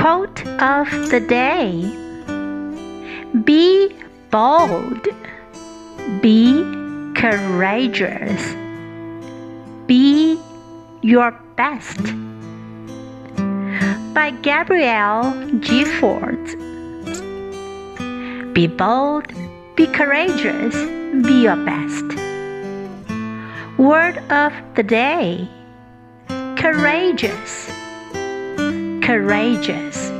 Quote of the day Be bold, be courageous, be your best. By Gabrielle Gifford. Be bold, be courageous, be your best. Word of the day courageous, courageous.